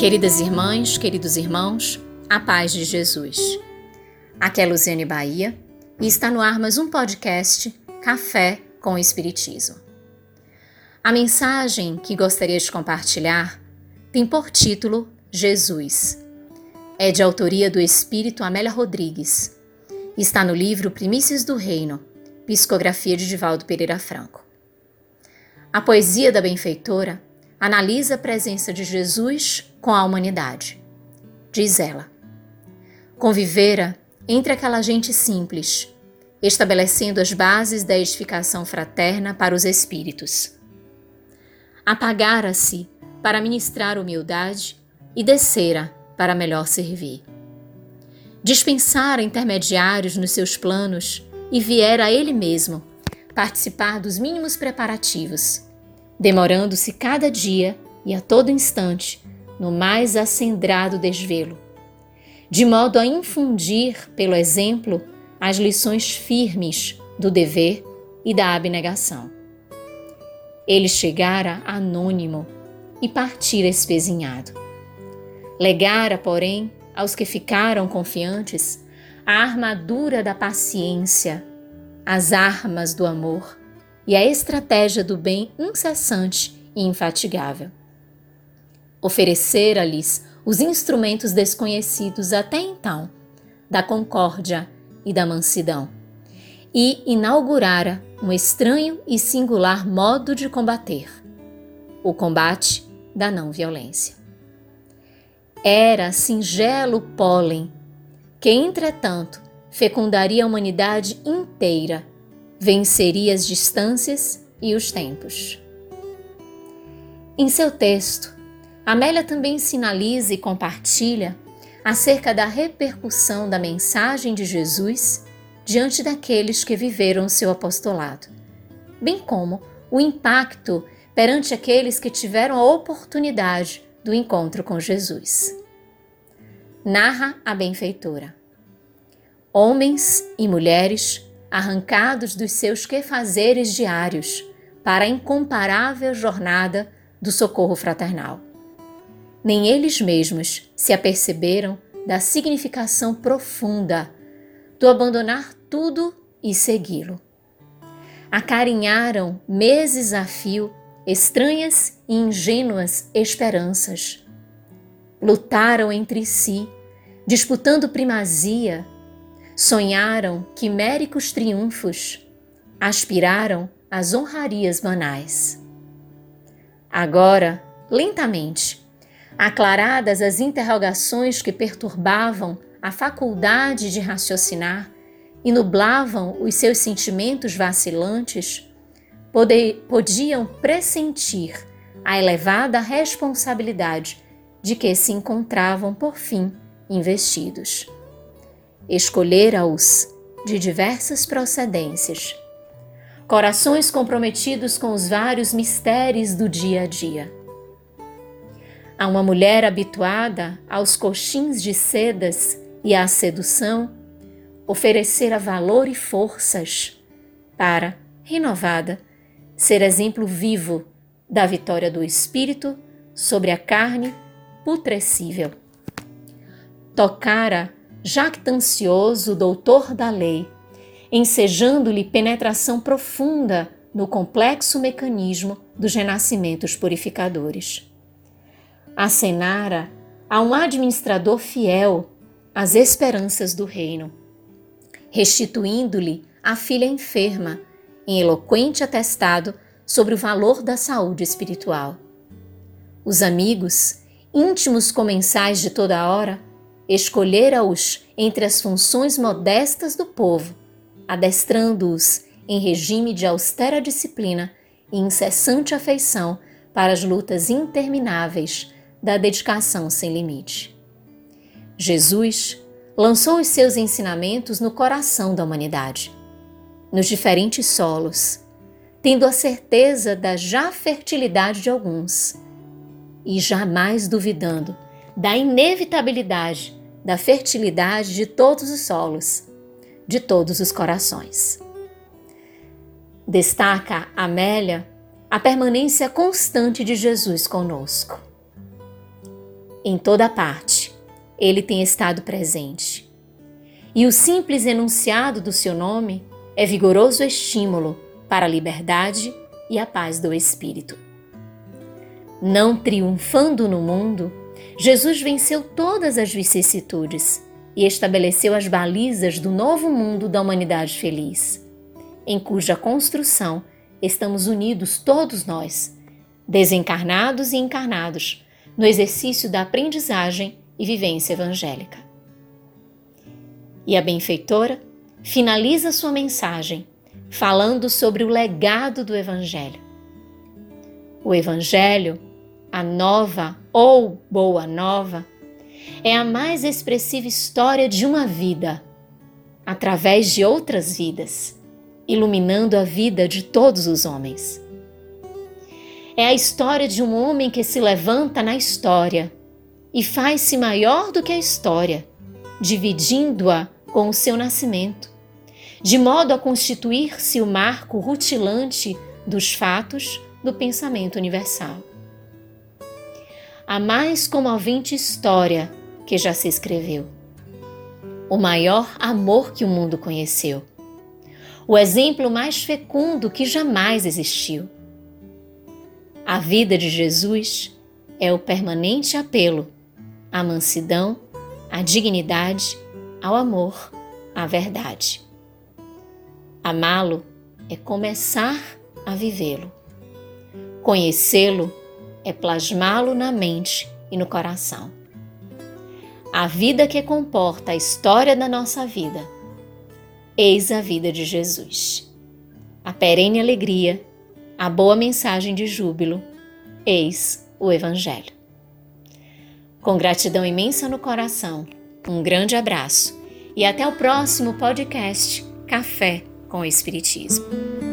Queridas irmãs, queridos irmãos, a paz de Jesus. Aqui é Luziane Bahia e está no ar mais um podcast Café com o Espiritismo. A mensagem que gostaria de compartilhar tem por título Jesus. É de autoria do Espírito Amélia Rodrigues. Está no livro Primícias do Reino, psicografia de Divaldo Pereira Franco. A poesia da benfeitora analisa a presença de Jesus com a humanidade. Diz ela: Convivera entre aquela gente simples, estabelecendo as bases da edificação fraterna para os espíritos. Apagara-se para ministrar humildade e descera para melhor servir. Dispensara intermediários nos seus planos e viera ele mesmo participar dos mínimos preparativos demorando-se cada dia e a todo instante no mais acendrado desvelo, de modo a infundir, pelo exemplo, as lições firmes do dever e da abnegação. Ele chegara anônimo e partira espezinhado. Legara, porém, aos que ficaram confiantes, a armadura da paciência, as armas do amor e a estratégia do bem incessante e infatigável. Oferecera-lhes os instrumentos desconhecidos até então da concórdia e da mansidão, e inaugurara um estranho e singular modo de combater o combate da não violência. Era singelo pólen que, entretanto, fecundaria a humanidade inteira venceria as distâncias e os tempos. Em seu texto, Amélia também sinaliza e compartilha acerca da repercussão da mensagem de Jesus diante daqueles que viveram seu apostolado, bem como o impacto perante aqueles que tiveram a oportunidade do encontro com Jesus. Narra a benfeitora. Homens e mulheres arrancados dos seus quefazeres diários para a incomparável jornada do socorro fraternal. Nem eles mesmos se aperceberam da significação profunda do abandonar tudo e segui-lo. Acarinharam meses a fio estranhas e ingênuas esperanças. Lutaram entre si, disputando primazia Sonharam quiméricos triunfos, aspiraram às honrarias banais. Agora, lentamente, aclaradas as interrogações que perturbavam a faculdade de raciocinar e nublavam os seus sentimentos vacilantes, podiam pressentir a elevada responsabilidade de que se encontravam por fim investidos escolhera-os de diversas procedências. Corações comprometidos com os vários mistérios do dia a dia. A uma mulher habituada aos coxins de sedas e à sedução, oferecera valor e forças para, renovada, ser exemplo vivo da vitória do espírito sobre a carne putrescível. Tocara jactancioso doutor da lei, ensejando-lhe penetração profunda no complexo mecanismo dos renascimentos purificadores. Acenara a um administrador fiel as esperanças do reino, restituindo-lhe a filha enferma em eloquente atestado sobre o valor da saúde espiritual. Os amigos, íntimos comensais de toda hora, escolhera-os entre as funções modestas do povo, adestrando-os em regime de austera disciplina e incessante afeição para as lutas intermináveis da dedicação sem limite. Jesus lançou os seus ensinamentos no coração da humanidade, nos diferentes solos, tendo a certeza da já fertilidade de alguns e jamais duvidando da inevitabilidade da fertilidade de todos os solos, de todos os corações. Destaca Amélia a permanência constante de Jesus conosco. Em toda parte, ele tem estado presente. E o simples enunciado do seu nome é vigoroso estímulo para a liberdade e a paz do espírito. Não triunfando no mundo, Jesus venceu todas as vicissitudes e estabeleceu as balizas do novo mundo da humanidade feliz, em cuja construção estamos unidos todos nós, desencarnados e encarnados, no exercício da aprendizagem e vivência evangélica. E a benfeitora finaliza sua mensagem falando sobre o legado do Evangelho. O Evangelho, a nova ou boa nova, é a mais expressiva história de uma vida, através de outras vidas, iluminando a vida de todos os homens. É a história de um homem que se levanta na história e faz-se maior do que a história, dividindo-a com o seu nascimento, de modo a constituir-se o marco rutilante dos fatos do pensamento universal. A mais comovente história que já se escreveu. O maior amor que o mundo conheceu. O exemplo mais fecundo que jamais existiu. A vida de Jesus é o permanente apelo à mansidão, à dignidade, ao amor, à verdade. Amá-lo é começar a vivê-lo. Conhecê-lo é plasmá-lo na mente e no coração a vida que comporta a história da nossa vida. Eis a vida de Jesus. A perene alegria, a boa mensagem de júbilo, eis o Evangelho. Com gratidão imensa no coração, um grande abraço e até o próximo podcast Café com o Espiritismo.